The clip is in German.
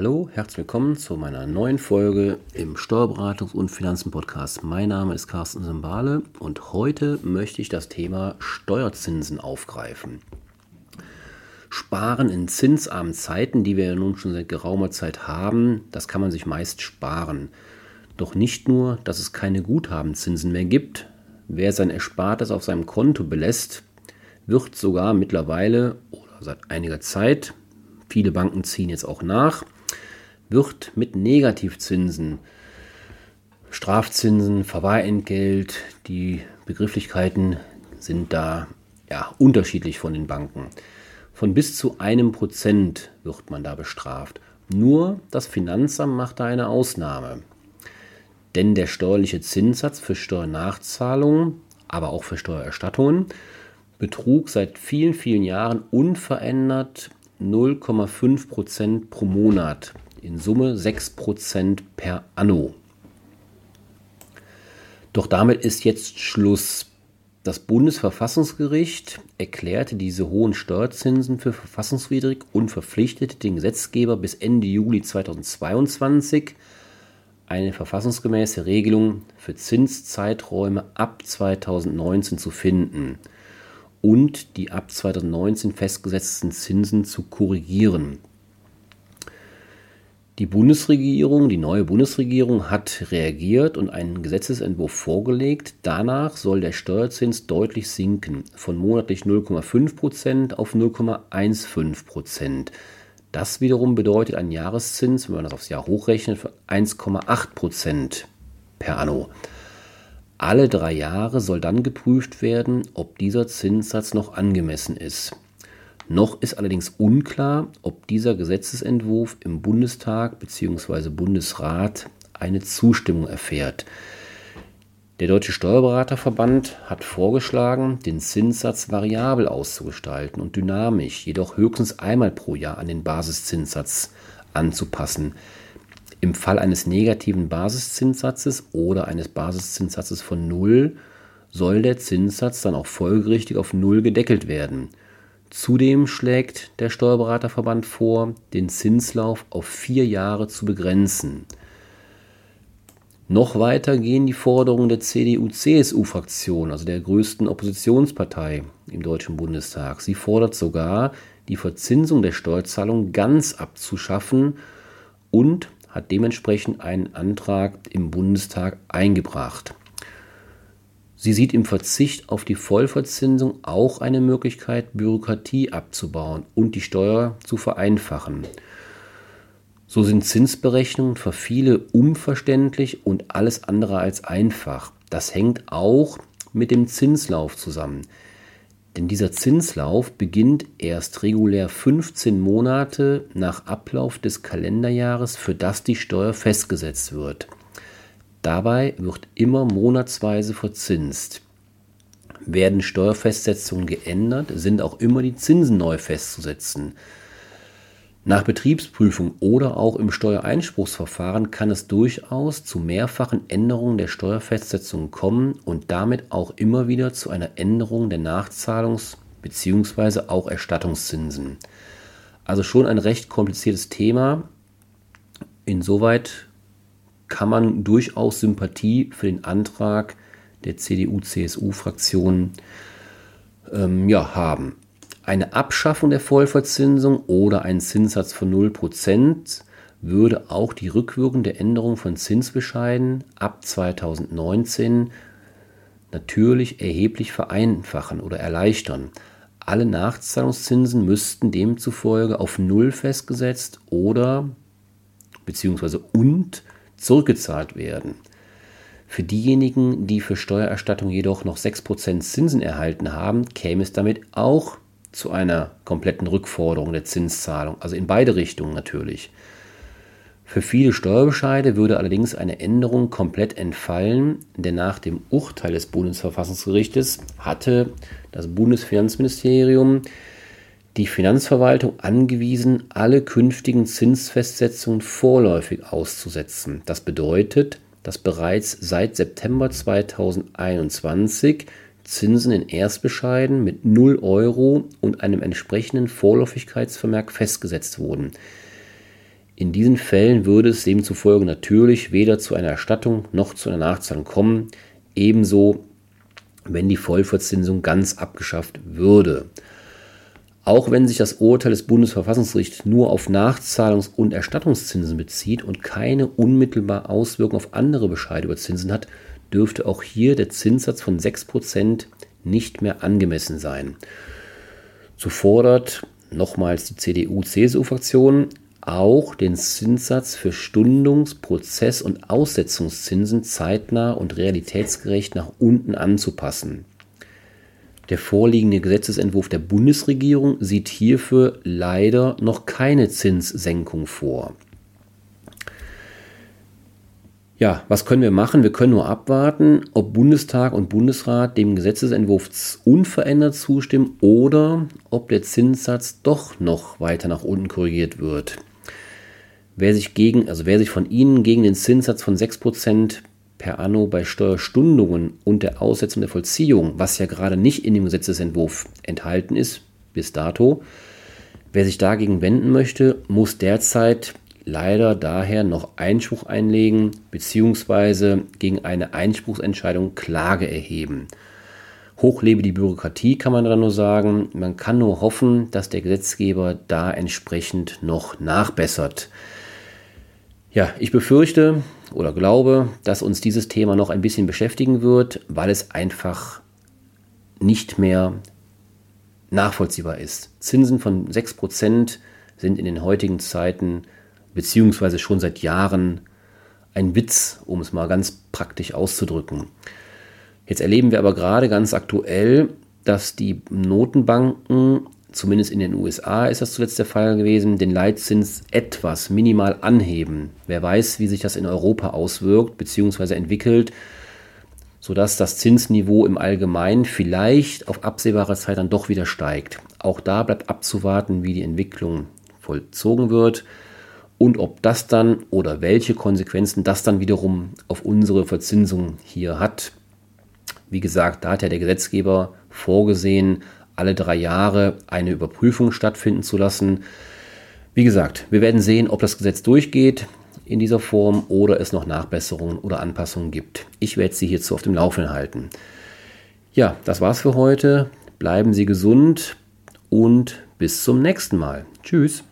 Hallo, herzlich willkommen zu meiner neuen Folge im Steuerberatungs- und Finanzen-Podcast. Mein Name ist Carsten Simbale und heute möchte ich das Thema Steuerzinsen aufgreifen. Sparen in zinsarmen Zeiten, die wir ja nun schon seit geraumer Zeit haben, das kann man sich meist sparen. Doch nicht nur, dass es keine Guthabenzinsen mehr gibt. Wer sein Erspartes auf seinem Konto belässt, wird sogar mittlerweile oder seit einiger Zeit viele Banken ziehen jetzt auch nach, wird mit Negativzinsen, Strafzinsen, Verwahrentgelt, die Begrifflichkeiten sind da ja, unterschiedlich von den Banken. Von bis zu einem Prozent wird man da bestraft. Nur das Finanzamt macht da eine Ausnahme. Denn der steuerliche Zinssatz für Steuernachzahlungen, aber auch für Steuererstattungen, betrug seit vielen, vielen Jahren unverändert 0,5 Prozent pro Monat, in Summe 6 Prozent per Anno. Doch damit ist jetzt Schluss. Das Bundesverfassungsgericht erklärte diese hohen Steuerzinsen für verfassungswidrig und verpflichtete den Gesetzgeber bis Ende Juli 2022 eine verfassungsgemäße Regelung für Zinszeiträume ab 2019 zu finden und die ab 2019 festgesetzten Zinsen zu korrigieren. Die Bundesregierung, die neue Bundesregierung hat reagiert und einen Gesetzesentwurf vorgelegt. Danach soll der Steuerzins deutlich sinken, von monatlich 0,5% auf 0,15%. Das wiederum bedeutet einen Jahreszins, wenn man das aufs Jahr hochrechnet, für 1,8% per anno. Alle drei Jahre soll dann geprüft werden, ob dieser Zinssatz noch angemessen ist. Noch ist allerdings unklar, ob dieser Gesetzesentwurf im Bundestag bzw. Bundesrat eine Zustimmung erfährt. Der Deutsche Steuerberaterverband hat vorgeschlagen, den Zinssatz variabel auszugestalten und dynamisch, jedoch höchstens einmal pro Jahr an den Basiszinssatz anzupassen. Im Fall eines negativen Basiszinssatzes oder eines Basiszinssatzes von 0 soll der Zinssatz dann auch folgerichtig auf 0 gedeckelt werden. Zudem schlägt der Steuerberaterverband vor, den Zinslauf auf vier Jahre zu begrenzen. Noch weiter gehen die Forderungen der CDU-CSU-Fraktion, also der größten Oppositionspartei im Deutschen Bundestag. Sie fordert sogar, die Verzinsung der Steuerzahlung ganz abzuschaffen und hat dementsprechend einen Antrag im Bundestag eingebracht. Sie sieht im Verzicht auf die Vollverzinsung auch eine Möglichkeit, Bürokratie abzubauen und die Steuer zu vereinfachen. So sind Zinsberechnungen für viele unverständlich und alles andere als einfach. Das hängt auch mit dem Zinslauf zusammen. Denn dieser Zinslauf beginnt erst regulär 15 Monate nach Ablauf des Kalenderjahres, für das die Steuer festgesetzt wird. Dabei wird immer monatsweise verzinst. Werden Steuerfestsetzungen geändert, sind auch immer die Zinsen neu festzusetzen. Nach Betriebsprüfung oder auch im Steuereinspruchsverfahren kann es durchaus zu mehrfachen Änderungen der Steuerfestsetzung kommen und damit auch immer wieder zu einer Änderung der Nachzahlungs- bzw. auch Erstattungszinsen. Also schon ein recht kompliziertes Thema. Insoweit kann man durchaus Sympathie für den Antrag der CDU-CSU-Fraktion ähm, ja, haben. Eine Abschaffung der Vollverzinsung oder ein Zinssatz von 0% würde auch die rückwirkende Änderung von Zinsbescheiden ab 2019 natürlich erheblich vereinfachen oder erleichtern. Alle Nachzahlungszinsen müssten demzufolge auf Null festgesetzt oder beziehungsweise und zurückgezahlt werden. Für diejenigen, die für Steuererstattung jedoch noch 6% Zinsen erhalten haben, käme es damit auch zu einer kompletten Rückforderung der Zinszahlung, also in beide Richtungen natürlich. Für viele Steuerbescheide würde allerdings eine Änderung komplett entfallen, denn nach dem Urteil des Bundesverfassungsgerichtes hatte das Bundesfinanzministerium die Finanzverwaltung angewiesen, alle künftigen Zinsfestsetzungen vorläufig auszusetzen. Das bedeutet, dass bereits seit September 2021 Zinsen in Erstbescheiden mit 0 Euro und einem entsprechenden Vorläufigkeitsvermerk festgesetzt wurden. In diesen Fällen würde es demzufolge natürlich weder zu einer Erstattung noch zu einer Nachzahlung kommen, ebenso wenn die Vollverzinsung ganz abgeschafft würde. Auch wenn sich das Urteil des Bundesverfassungsgerichts nur auf Nachzahlungs- und Erstattungszinsen bezieht und keine unmittelbare Auswirkung auf andere Bescheide über Zinsen hat, dürfte auch hier der Zinssatz von 6% nicht mehr angemessen sein. So fordert nochmals die CDU-CSU-Fraktion auch den Zinssatz für Stundungs-, Prozess- und Aussetzungszinsen zeitnah und realitätsgerecht nach unten anzupassen. Der vorliegende Gesetzesentwurf der Bundesregierung sieht hierfür leider noch keine Zinssenkung vor. Ja, was können wir machen? Wir können nur abwarten, ob Bundestag und Bundesrat dem Gesetzesentwurf unverändert zustimmen oder ob der Zinssatz doch noch weiter nach unten korrigiert wird. Wer sich, gegen, also wer sich von Ihnen gegen den Zinssatz von 6% per anno bei Steuerstundungen und der Aussetzung der Vollziehung, was ja gerade nicht in dem Gesetzesentwurf enthalten ist, bis dato, wer sich dagegen wenden möchte, muss derzeit leider daher noch Einspruch einlegen bzw. gegen eine Einspruchsentscheidung Klage erheben. Hochlebe die Bürokratie, kann man da nur sagen. Man kann nur hoffen, dass der Gesetzgeber da entsprechend noch nachbessert. Ja, ich befürchte oder glaube, dass uns dieses Thema noch ein bisschen beschäftigen wird, weil es einfach nicht mehr nachvollziehbar ist. Zinsen von 6% sind in den heutigen Zeiten beziehungsweise schon seit Jahren ein Witz, um es mal ganz praktisch auszudrücken. Jetzt erleben wir aber gerade ganz aktuell, dass die Notenbanken, zumindest in den USA ist das zuletzt der Fall gewesen, den Leitzins etwas minimal anheben. Wer weiß, wie sich das in Europa auswirkt bzw. entwickelt, sodass das Zinsniveau im Allgemeinen vielleicht auf absehbare Zeit dann doch wieder steigt. Auch da bleibt abzuwarten, wie die Entwicklung vollzogen wird und ob das dann oder welche Konsequenzen das dann wiederum auf unsere Verzinsung hier hat. Wie gesagt, da hat ja der Gesetzgeber vorgesehen, alle drei Jahre eine Überprüfung stattfinden zu lassen. Wie gesagt, wir werden sehen, ob das Gesetz durchgeht in dieser Form oder es noch Nachbesserungen oder Anpassungen gibt. Ich werde Sie hierzu auf dem Laufenden halten. Ja, das war's für heute. Bleiben Sie gesund und bis zum nächsten Mal. Tschüss.